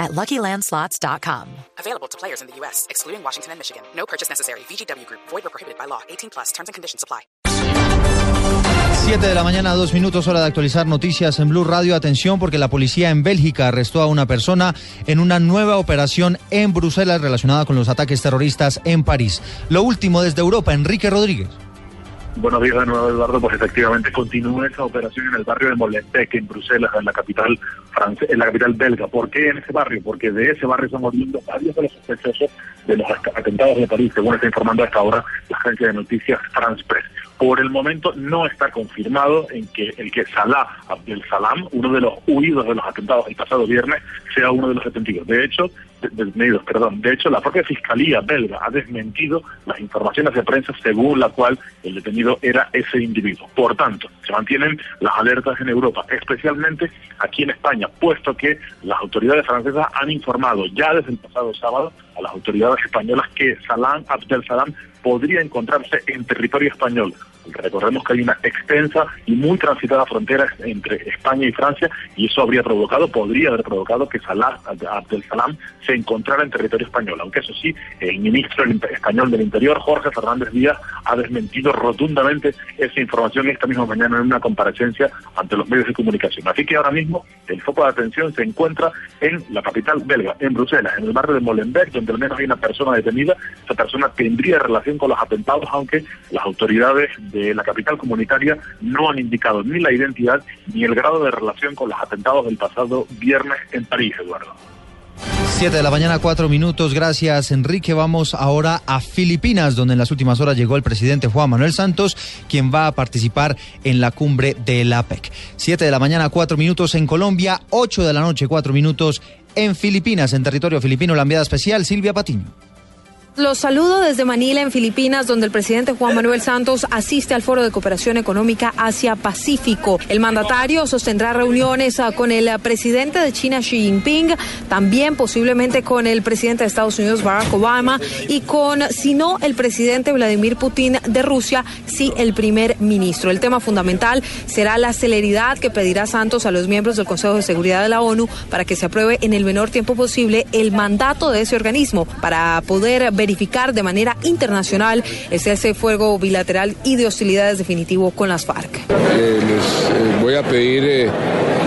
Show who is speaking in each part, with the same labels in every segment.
Speaker 1: at LuckyLandSlots.com.
Speaker 2: Available to players in the U.S., excluding Washington and Michigan. No purchase necessary. VGW Group. Void or prohibited by law. 18 plus. Terms and conditions apply.
Speaker 3: 7 de la mañana, dos minutos, hora de actualizar noticias en Blue Radio. Atención, porque la policía en Bélgica arrestó a una persona en una nueva operación en Bruselas relacionada con los ataques terroristas en París. Lo último desde Europa, Enrique Rodríguez.
Speaker 4: Buenos días de nuevo, Eduardo. Pues efectivamente continúa esa operación en el barrio de Molenbeek, en Bruselas, en la capital en la capital belga. ¿Por qué en ese barrio? Porque de ese barrio estamos viendo varios de los sospechosos de los atentados de París, según está informando hasta ahora la agencia de noticias France Press. Por el momento no está confirmado en que el que Salah Abdel Salam, uno de los huidos de los atentados el pasado viernes, sea uno de los detenidos. De hecho, detenidos, perdón. De hecho, la propia fiscalía belga ha desmentido las informaciones de prensa según la cual el detenido era ese individuo. Por tanto, se mantienen las alertas en Europa, especialmente aquí en España, puesto que las autoridades francesas han informado ya desde el pasado sábado a las autoridades españolas que Salam Abdel Salam podría encontrarse en territorio español. Recordemos que hay una extensa y muy transitada frontera entre España y Francia y eso habría provocado, podría haber provocado que Salah Abdel Salam se encontrara en territorio español. Aunque eso sí, el ministro español del Interior, Jorge Fernández Díaz, ha desmentido rotundamente esa información esta misma mañana en una comparecencia ante los medios de comunicación. Así que ahora mismo el foco de atención se encuentra en la capital belga, en Bruselas, en el barrio de Molenbeek, donde al menos hay una persona detenida. Esa persona tendría relación con los atentados, aunque las autoridades de la capital comunitaria no han indicado ni la identidad ni el grado de relación con los atentados del pasado viernes en París, Eduardo.
Speaker 3: 7 de la mañana, cuatro minutos. Gracias, Enrique. Vamos ahora a Filipinas, donde en las últimas horas llegó el presidente Juan Manuel Santos, quien va a participar en la cumbre de la APEC. 7 de la mañana, cuatro minutos en Colombia, 8 de la noche, cuatro minutos en Filipinas, en territorio filipino, la enviada especial Silvia Patiño.
Speaker 5: Los saludo desde Manila, en Filipinas, donde el presidente Juan Manuel Santos asiste al Foro de Cooperación Económica Asia-Pacífico. El mandatario sostendrá reuniones ah, con el presidente de China, Xi Jinping, también posiblemente con el presidente de Estados Unidos, Barack Obama, y con, si no, el presidente Vladimir Putin de Rusia, sí, el primer ministro. El tema fundamental será la celeridad que pedirá Santos a los miembros del Consejo de Seguridad de la ONU para que se apruebe en el menor tiempo posible el mandato de ese organismo para poder verificar de manera internacional el cese fuego bilateral y de hostilidades definitivo con las FARC.
Speaker 6: Eh, les eh, voy a pedir eh,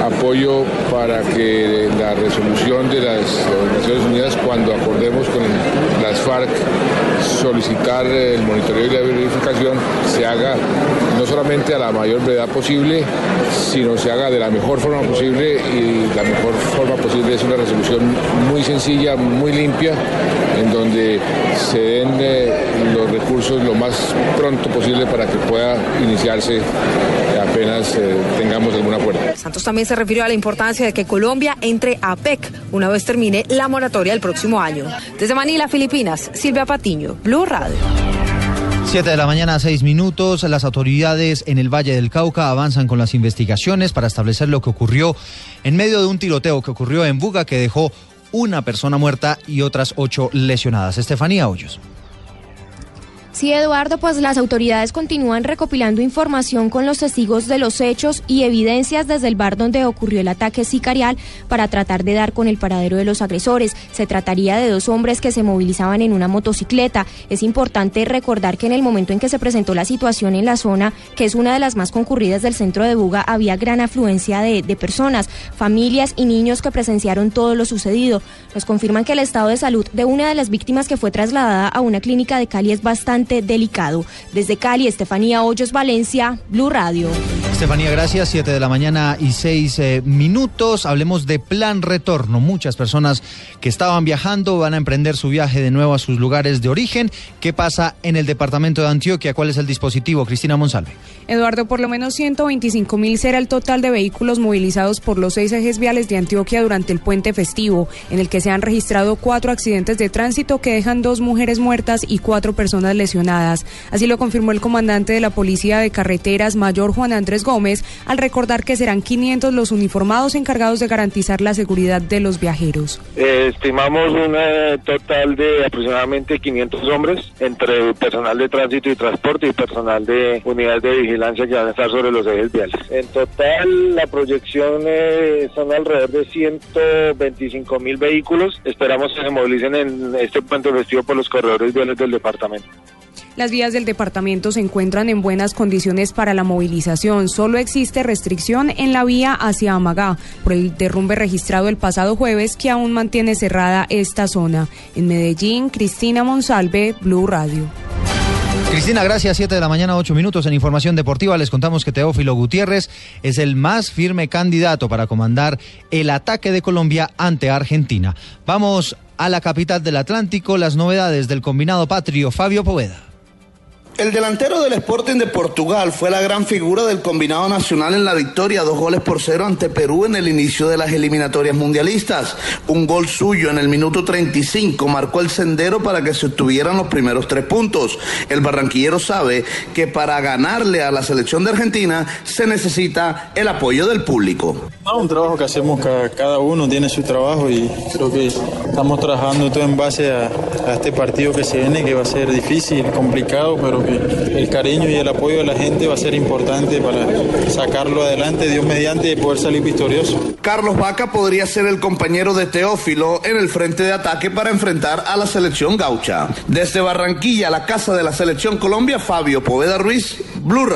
Speaker 6: apoyo para que la resolución de las Naciones Unidas, cuando acordemos con las FARC solicitar el monitoreo y la verificación, se haga no solamente a la mayor brevedad posible, sino se haga de la mejor forma posible y la mejor forma posible es una resolución muy sencilla, muy limpia, en donde se den eh, los recursos lo más pronto posible para que pueda iniciarse apenas eh, tengamos alguna puerta.
Speaker 5: Santos también se refirió a la importancia de que Colombia entre a PEC una vez termine la moratoria el próximo año. Desde Manila, Filipinas, Silvia Patiño, Blue Radio.
Speaker 3: 7 de la mañana, seis minutos. Las autoridades en el Valle del Cauca avanzan con las investigaciones para establecer lo que ocurrió en medio de un tiroteo que ocurrió en Buga que dejó una persona muerta y otras ocho lesionadas. Estefanía Hoyos.
Speaker 7: Sí, Eduardo, pues las autoridades continúan recopilando información con los testigos de los hechos y evidencias desde el bar donde ocurrió el ataque sicarial para tratar de dar con el paradero de los agresores. Se trataría de dos hombres que se movilizaban en una motocicleta. Es importante recordar que en el momento en que se presentó la situación en la zona, que es una de las más concurridas del centro de Buga, había gran afluencia de, personas, familias y niños que presenciaron todo lo sucedido. Nos confirman que el estado de salud de una de las víctimas que fue trasladada a una clínica de Cali es bastante delicado. Desde Cali, Estefanía Hoyos, Valencia, Blue Radio.
Speaker 3: Estefanía, gracias. Siete de la mañana y seis eh, minutos. Hablemos de plan retorno. Muchas personas que estaban viajando van a emprender su viaje de nuevo a sus lugares de origen. ¿Qué pasa en el departamento de Antioquia? ¿Cuál es el dispositivo? Cristina Monsalve.
Speaker 8: Eduardo, por lo menos 125 mil será el total de vehículos movilizados por los seis ejes viales de Antioquia durante el puente festivo, en el que se han registrado cuatro accidentes de tránsito que dejan dos mujeres muertas y cuatro personas lesionadas. Así lo confirmó el comandante de la Policía de Carreteras, Mayor Juan Andrés Gómez, al recordar que serán 500 los uniformados encargados de garantizar la seguridad de los viajeros.
Speaker 9: Eh, estimamos un eh, total de aproximadamente 500 hombres entre personal de tránsito y transporte y personal de unidades de vigilancia que van a estar sobre los ejes viales. En total, la proyección eh, son alrededor de 125 mil vehículos. Esperamos que se movilicen en este puente festivo por los corredores viales del departamento.
Speaker 8: Las vías del departamento se encuentran en buenas condiciones para la movilización. Solo existe restricción en la vía hacia Amagá por el derrumbe registrado el pasado jueves que aún mantiene cerrada esta zona. En Medellín, Cristina Monsalve, Blue Radio.
Speaker 3: Cristina, gracias. Siete de la mañana, ocho minutos en Información Deportiva. Les contamos que Teófilo Gutiérrez es el más firme candidato para comandar el ataque de Colombia ante Argentina. Vamos a la capital del Atlántico, las novedades del combinado patrio Fabio Poveda.
Speaker 10: El delantero del Sporting de Portugal fue la gran figura del combinado nacional en la victoria, dos goles por cero ante Perú en el inicio de las eliminatorias mundialistas. Un gol suyo en el minuto 35 marcó el sendero para que se obtuvieran los primeros tres puntos. El barranquillero sabe que para ganarle a la selección de Argentina se necesita el apoyo del público.
Speaker 11: un trabajo que hacemos cada uno, tiene su trabajo y creo que estamos trabajando todo en base a, a este partido que se viene, que va a ser difícil, complicado, pero el cariño y el apoyo de la gente va a ser importante para sacarlo adelante, Dios mediante, y poder salir victorioso.
Speaker 10: Carlos Vaca podría ser el compañero de Teófilo en el frente de ataque para enfrentar a la selección gaucha. Desde Barranquilla, la casa de la selección Colombia, Fabio Poveda Ruiz, Blue Radio.